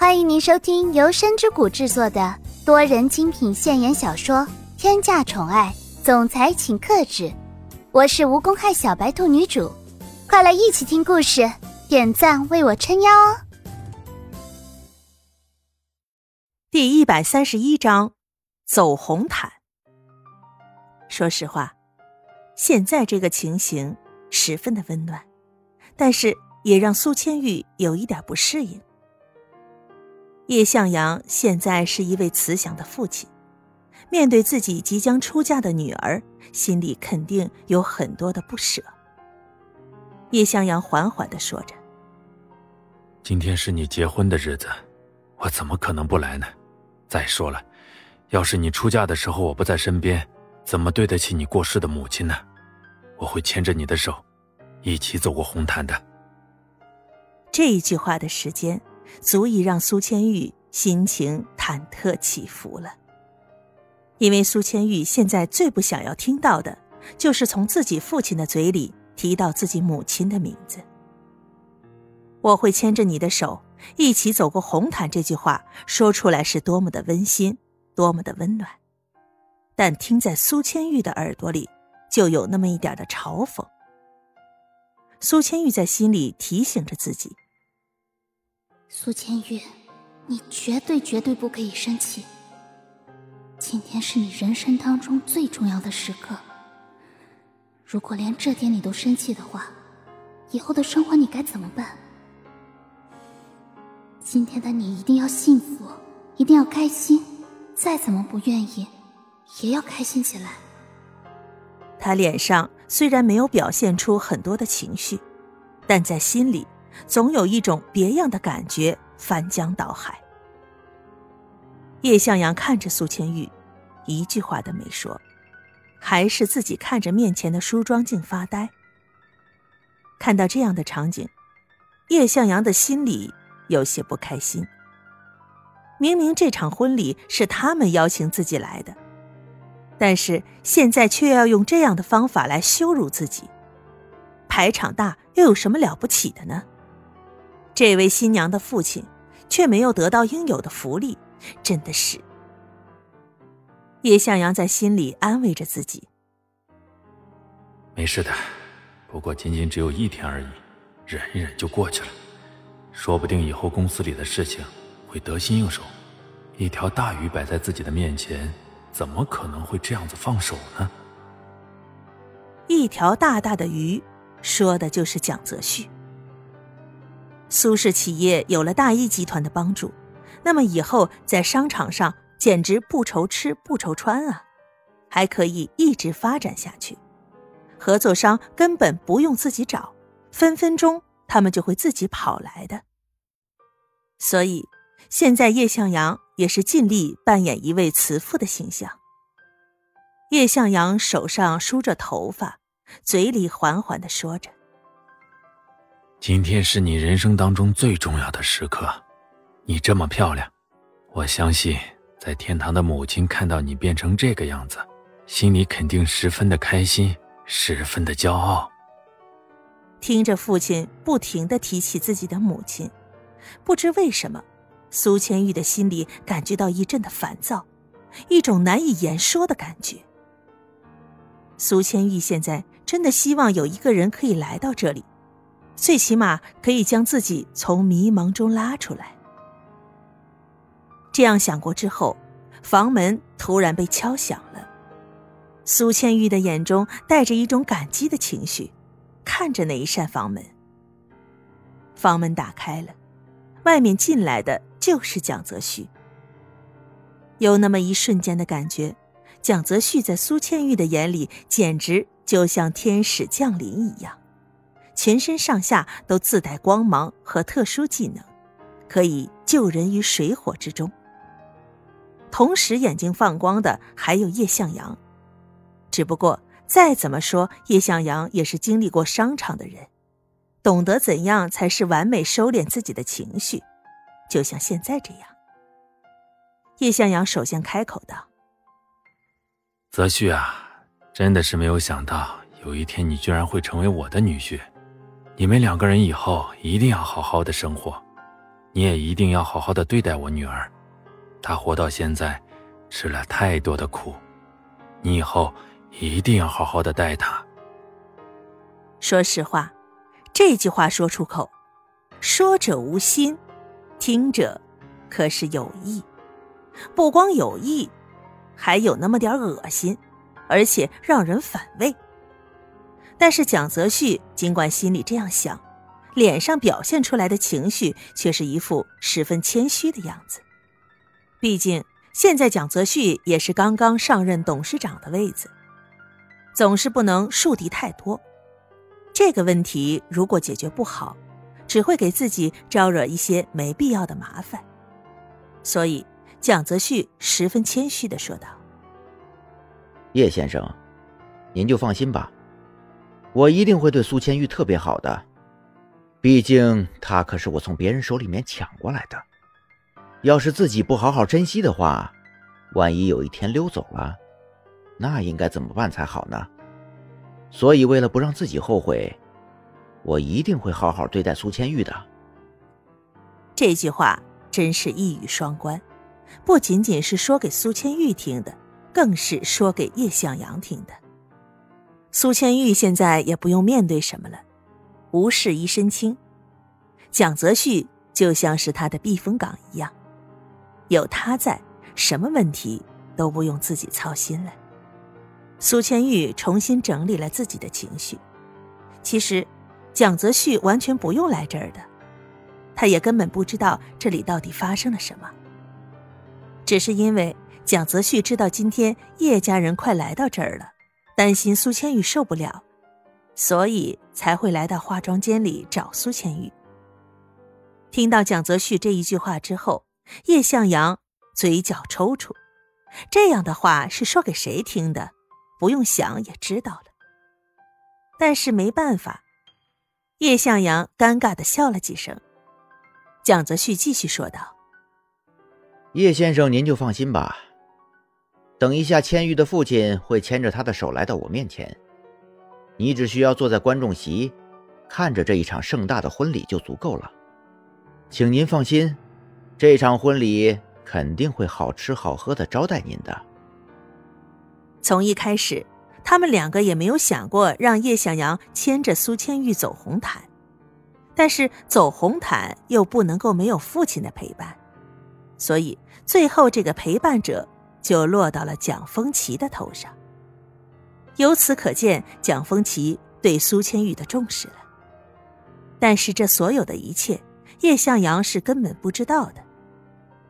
欢迎您收听由深之谷制作的多人精品现言小说《天价宠爱总裁请克制》，我是无公害小白兔女主，快来一起听故事，点赞为我撑腰哦！第一百三十一章，走红毯。说实话，现在这个情形十分的温暖，但是也让苏千玉有一点不适应。叶向阳现在是一位慈祥的父亲，面对自己即将出嫁的女儿，心里肯定有很多的不舍。叶向阳缓缓的说着：“今天是你结婚的日子，我怎么可能不来呢？再说了，要是你出嫁的时候我不在身边，怎么对得起你过世的母亲呢？我会牵着你的手，一起走过红毯的。”这一句话的时间。足以让苏千玉心情忐忑起伏了，因为苏千玉现在最不想要听到的，就是从自己父亲的嘴里提到自己母亲的名字。我会牵着你的手一起走过红毯，这句话说出来是多么的温馨，多么的温暖，但听在苏千玉的耳朵里，就有那么一点的嘲讽。苏千玉在心里提醒着自己。苏千玉，你绝对绝对不可以生气。今天是你人生当中最重要的时刻。如果连这点你都生气的话，以后的生活你该怎么办？今天的你一定要幸福，一定要开心，再怎么不愿意，也要开心起来。他脸上虽然没有表现出很多的情绪，但在心里。总有一种别样的感觉翻江倒海。叶向阳看着苏千玉，一句话都没说，还是自己看着面前的梳妆镜发呆。看到这样的场景，叶向阳的心里有些不开心。明明这场婚礼是他们邀请自己来的，但是现在却要用这样的方法来羞辱自己。排场大又有什么了不起的呢？这位新娘的父亲却没有得到应有的福利，真的是。叶向阳在心里安慰着自己：“没事的，不过仅仅只有一天而已，忍一忍就过去了。说不定以后公司里的事情会得心应手。一条大鱼摆在自己的面前，怎么可能会这样子放手呢？”一条大大的鱼，说的就是蒋泽旭。苏氏企业有了大一集团的帮助，那么以后在商场上简直不愁吃不愁穿啊，还可以一直发展下去。合作商根本不用自己找，分分钟他们就会自己跑来的。所以现在叶向阳也是尽力扮演一位慈父的形象。叶向阳手上梳着头发，嘴里缓缓的说着。今天是你人生当中最重要的时刻，你这么漂亮，我相信在天堂的母亲看到你变成这个样子，心里肯定十分的开心，十分的骄傲。听着父亲不停的提起自己的母亲，不知为什么，苏千玉的心里感觉到一阵的烦躁，一种难以言说的感觉。苏千玉现在真的希望有一个人可以来到这里。最起码可以将自己从迷茫中拉出来。这样想过之后，房门突然被敲响了。苏千玉的眼中带着一种感激的情绪，看着那一扇房门。房门打开了，外面进来的就是蒋泽旭。有那么一瞬间的感觉，蒋泽旭在苏千玉的眼里简直就像天使降临一样。全身上下都自带光芒和特殊技能，可以救人于水火之中。同时，眼睛放光的还有叶向阳。只不过，再怎么说，叶向阳也是经历过商场的人，懂得怎样才是完美收敛自己的情绪，就像现在这样。叶向阳首先开口道：“泽旭啊，真的是没有想到，有一天你居然会成为我的女婿。”你们两个人以后一定要好好的生活，你也一定要好好的对待我女儿。她活到现在，吃了太多的苦，你以后一定要好好的待她。说实话，这句话说出口，说者无心，听者可是有意。不光有意，还有那么点恶心，而且让人反胃。但是蒋泽旭尽管心里这样想，脸上表现出来的情绪却是一副十分谦虚的样子。毕竟现在蒋泽旭也是刚刚上任董事长的位子，总是不能树敌太多。这个问题如果解决不好，只会给自己招惹一些没必要的麻烦。所以蒋泽旭十分谦虚的说道：“叶先生，您就放心吧。”我一定会对苏千玉特别好的，毕竟她可是我从别人手里面抢过来的。要是自己不好好珍惜的话，万一有一天溜走了，那应该怎么办才好呢？所以为了不让自己后悔，我一定会好好对待苏千玉的。这句话真是一语双关，不仅仅是说给苏千玉听的，更是说给叶向阳听的。苏千玉现在也不用面对什么了，无事一身轻。蒋泽旭就像是他的避风港一样，有他在，什么问题都不用自己操心了。苏千玉重新整理了自己的情绪。其实，蒋泽旭完全不用来这儿的，他也根本不知道这里到底发生了什么。只是因为蒋泽旭知道今天叶家人快来到这儿了。担心苏千玉受不了，所以才会来到化妆间里找苏千玉。听到蒋泽旭这一句话之后，叶向阳嘴角抽搐。这样的话是说给谁听的？不用想也知道了。但是没办法，叶向阳尴尬的笑了几声。蒋泽旭继续说道：“叶先生，您就放心吧。”等一下，千玉的父亲会牵着他的手来到我面前，你只需要坐在观众席，看着这一场盛大的婚礼就足够了。请您放心，这场婚礼肯定会好吃好喝的招待您的。从一开始，他们两个也没有想过让叶向阳牵着苏千玉走红毯，但是走红毯又不能够没有父亲的陪伴，所以最后这个陪伴者。就落到了蒋风奇的头上。由此可见，蒋风奇对苏千玉的重视了。但是这所有的一切，叶向阳是根本不知道的，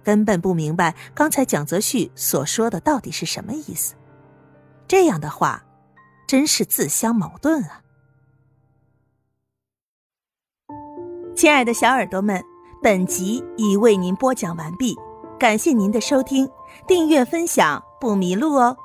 根本不明白刚才蒋泽旭所说的到底是什么意思。这样的话，真是自相矛盾啊！亲爱的小耳朵们，本集已为您播讲完毕。感谢您的收听，订阅分享不迷路哦。